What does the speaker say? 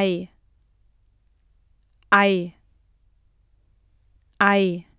ei. Ei. Ei.